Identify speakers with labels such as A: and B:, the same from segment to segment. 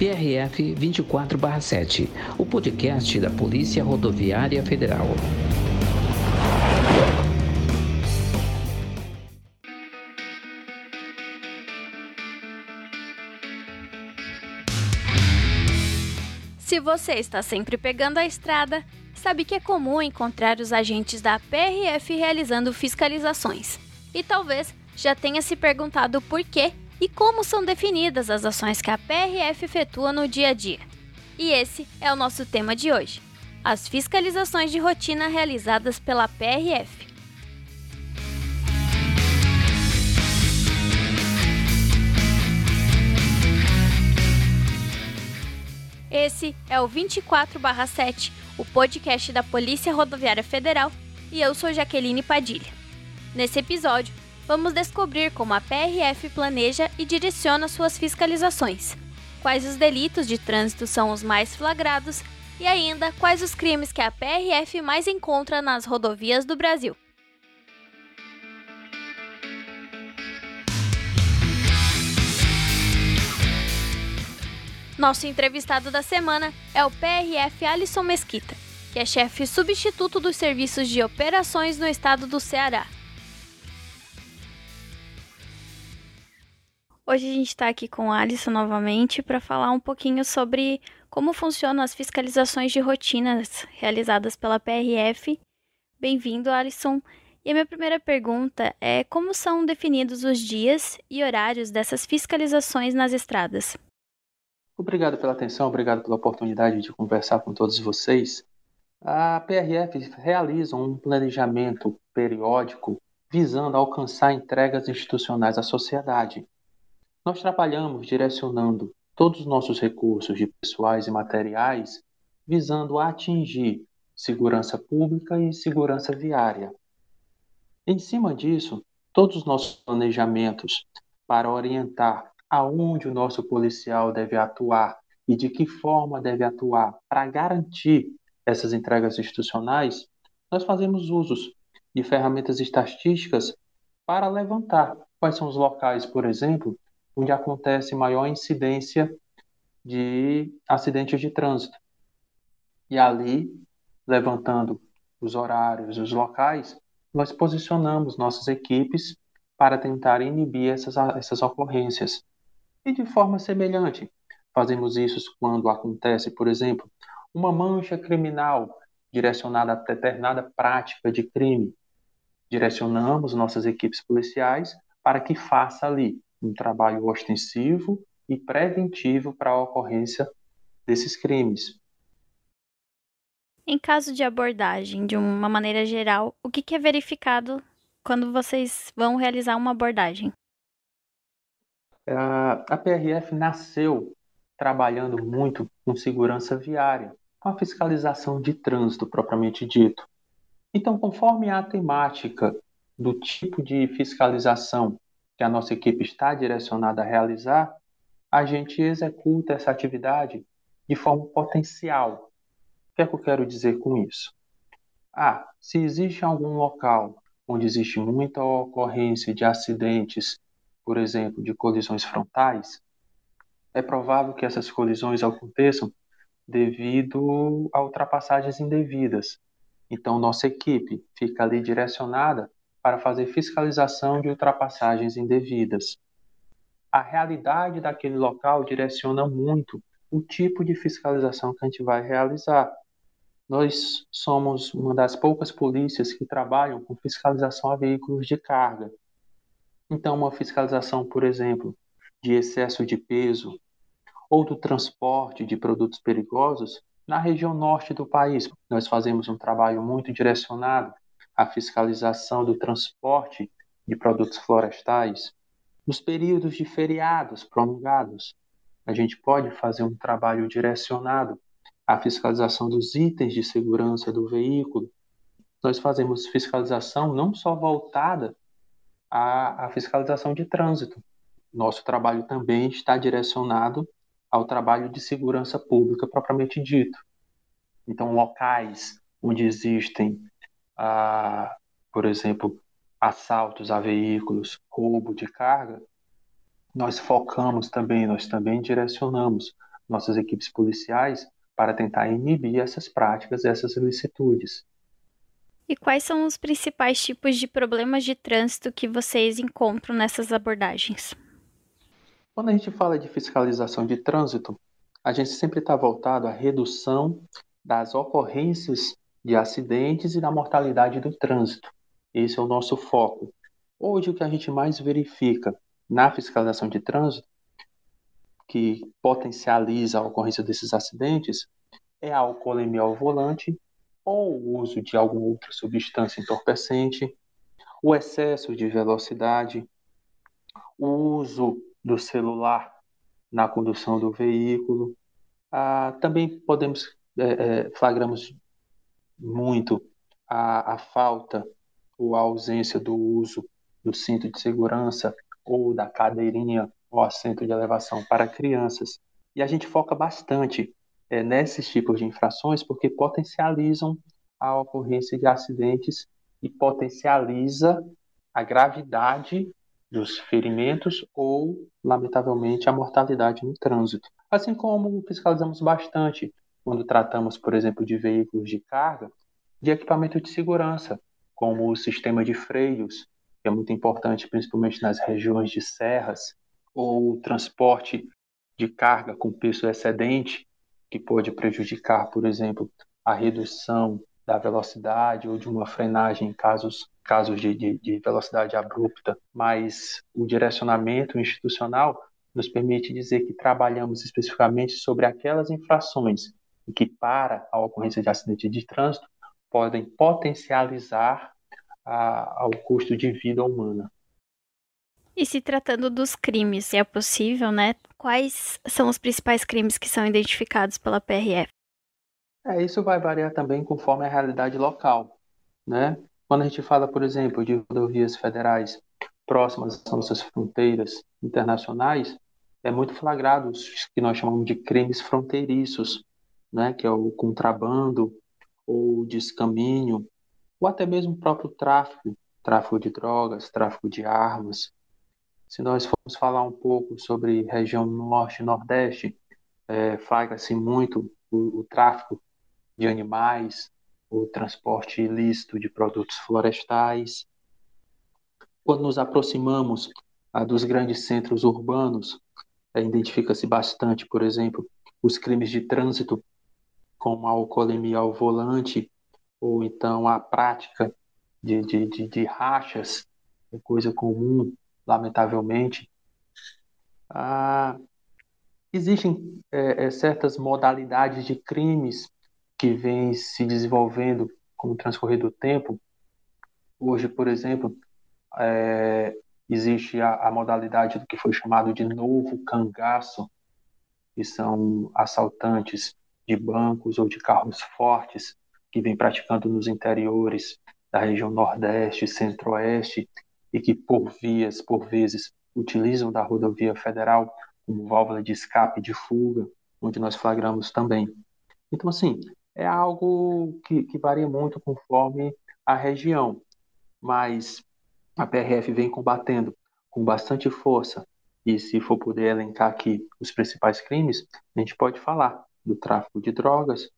A: PRF 24/7, o podcast da Polícia Rodoviária Federal.
B: Se você está sempre pegando a estrada, sabe que é comum encontrar os agentes da PRF realizando fiscalizações. E talvez já tenha se perguntado por que e como são definidas as ações que a PRF efetua no dia a dia. E esse é o nosso tema de hoje: as fiscalizações de rotina realizadas pela PRF. Esse é o 24/7, o podcast da Polícia Rodoviária Federal, e eu sou Jaqueline Padilha. Nesse episódio, vamos descobrir como a PRF planeja e direciona suas fiscalizações, quais os delitos de trânsito são os mais flagrados e ainda quais os crimes que a PRF mais encontra nas rodovias do Brasil. Nosso entrevistado da semana é o PRF Alisson Mesquita, que é chefe substituto dos serviços de operações no estado do Ceará. Hoje a gente está aqui com a Alisson novamente para falar um pouquinho sobre como funcionam as fiscalizações de rotinas realizadas pela PRF. Bem-vindo, Alisson. E a minha primeira pergunta é como são definidos os dias e horários dessas fiscalizações nas estradas?
C: Obrigado pela atenção, obrigado pela oportunidade de conversar com todos vocês. A PRF realiza um planejamento periódico visando alcançar entregas institucionais à sociedade. Nós trabalhamos direcionando todos os nossos recursos de pessoais e materiais visando atingir segurança pública e segurança viária. Em cima disso, todos os nossos planejamentos para orientar aonde o nosso policial deve atuar e de que forma deve atuar para garantir essas entregas institucionais, nós fazemos usos de ferramentas estatísticas para levantar quais são os locais, por exemplo, onde acontece maior incidência de acidentes de trânsito. E ali, levantando os horários, os locais, nós posicionamos nossas equipes para tentar inibir essas, essas ocorrências. E de forma semelhante, fazemos isso quando acontece, por exemplo, uma mancha criminal direcionada a determinada prática de crime. Direcionamos nossas equipes policiais para que faça ali um trabalho ostensivo e preventivo para a ocorrência desses crimes.
B: Em caso de abordagem, de uma maneira geral, o que é verificado quando vocês vão realizar uma abordagem?
C: A PRF nasceu trabalhando muito com segurança viária, com a fiscalização de trânsito propriamente dito. Então, conforme a temática do tipo de fiscalização que a nossa equipe está direcionada a realizar, a gente executa essa atividade de forma potencial. O que é que eu quero dizer com isso? Ah, se existe algum local onde existe muita ocorrência de acidentes, por exemplo, de colisões frontais, é provável que essas colisões aconteçam devido a ultrapassagens indevidas. Então, nossa equipe fica ali direcionada para fazer fiscalização de ultrapassagens indevidas. A realidade daquele local direciona muito o tipo de fiscalização que a gente vai realizar. Nós somos uma das poucas polícias que trabalham com fiscalização a veículos de carga. Então, uma fiscalização, por exemplo, de excesso de peso ou do transporte de produtos perigosos na região norte do país. Nós fazemos um trabalho muito direcionado a fiscalização do transporte de produtos florestais. Nos períodos de feriados prolongados, a gente pode fazer um trabalho direcionado à fiscalização dos itens de segurança do veículo. Nós fazemos fiscalização não só voltada à, à fiscalização de trânsito. Nosso trabalho também está direcionado ao trabalho de segurança pública propriamente dito. Então, locais onde existem a, por exemplo, assaltos a veículos, roubo de carga, nós focamos também, nós também direcionamos nossas equipes policiais para tentar inibir essas práticas, essas ilicitudes.
B: E quais são os principais tipos de problemas de trânsito que vocês encontram nessas abordagens?
C: Quando a gente fala de fiscalização de trânsito, a gente sempre está voltado à redução das ocorrências de acidentes e da mortalidade do trânsito. Esse é o nosso foco. Hoje, o que a gente mais verifica na fiscalização de trânsito, que potencializa a ocorrência desses acidentes, é a alcoolemia ao volante ou o uso de alguma outra substância entorpecente, o excesso de velocidade, o uso do celular na condução do veículo. Ah, também podemos é, é, flagramos muito a, a falta ou a ausência do uso do cinto de segurança ou da cadeirinha ou assento de elevação para crianças. E a gente foca bastante é, nesses tipos de infrações porque potencializam a ocorrência de acidentes e potencializa a gravidade dos ferimentos ou, lamentavelmente, a mortalidade no trânsito. Assim como fiscalizamos bastante quando tratamos, por exemplo, de veículos de carga, de equipamento de segurança, como o sistema de freios, que é muito importante principalmente nas regiões de serras, ou o transporte de carga com peso excedente, que pode prejudicar, por exemplo, a redução da velocidade ou de uma frenagem em casos, casos de, de, de velocidade abrupta, mas o direcionamento institucional nos permite dizer que trabalhamos especificamente sobre aquelas infrações que, para a ocorrência de acidente de trânsito, podem potencializar a, ao custo de vida humana.
B: E se tratando dos crimes, se é possível, né? Quais são os principais crimes que são identificados pela PRF?
C: É, isso vai variar também conforme a realidade local, né? Quando a gente fala, por exemplo, de rodovias federais próximas às nossas fronteiras internacionais, é muito flagrado os que nós chamamos de crimes fronteiriços, né, que é o contrabando ou descaminho, ou até mesmo o próprio tráfico, tráfico de drogas, tráfico de armas. Se nós formos falar um pouco sobre região norte e nordeste, é, flagra-se muito o, o tráfico de animais, o transporte ilícito de produtos florestais. Quando nos aproximamos ah, dos grandes centros urbanos, é, identifica-se bastante, por exemplo, os crimes de trânsito como a alcoolemia ao volante, ou então a prática de, de, de, de rachas, é coisa comum, lamentavelmente. Ah, existem é, é, certas modalidades de crimes que vêm se desenvolvendo com o transcorrer do tempo. Hoje, por exemplo, é, existe a, a, modalidade do que foi chamado de novo cangaço, que são assaltantes de bancos ou de carros fortes que vem praticando nos interiores da região Nordeste, Centro-Oeste e que por vias, por vezes, utilizam da rodovia federal como válvula de escape de fuga, onde nós flagramos também. Então, assim, é algo que, que varia muito conforme a região, mas a PRF vem combatendo com bastante força. E se for poder elencar aqui os principais crimes, a gente pode falar do tráfico de drogas,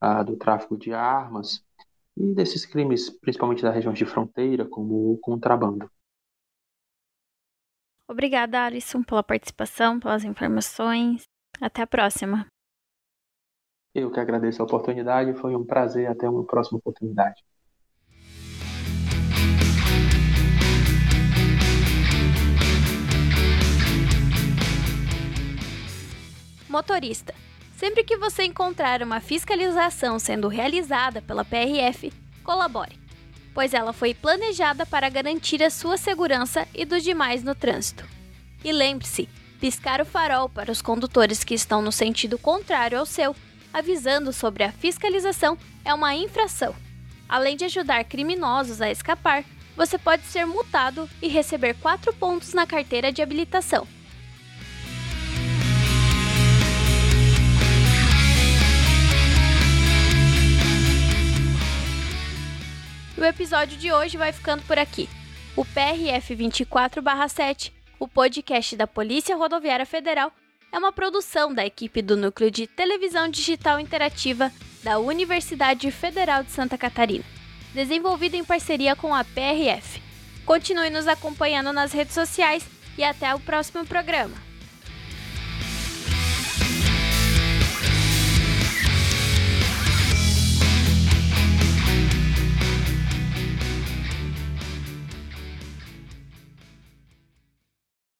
C: ah, do tráfico de armas e desses crimes, principalmente da região de fronteira, como o contrabando.
B: Obrigada, Alisson, pela participação, pelas informações. Até a próxima.
C: Eu que agradeço a oportunidade, foi um prazer. Até uma próxima oportunidade.
B: Motorista Sempre que você encontrar uma fiscalização sendo realizada pela PRF, colabore, pois ela foi planejada para garantir a sua segurança e dos demais no trânsito. E lembre-se, piscar o farol para os condutores que estão no sentido contrário ao seu, avisando sobre a fiscalização, é uma infração. Além de ajudar criminosos a escapar, você pode ser multado e receber 4 pontos na carteira de habilitação. Episódio de hoje vai ficando por aqui. O PRF 24/7, o podcast da Polícia Rodoviária Federal, é uma produção da equipe do Núcleo de Televisão Digital Interativa da Universidade Federal de Santa Catarina, desenvolvido em parceria com a PRF. Continue nos acompanhando nas redes sociais e até o próximo programa.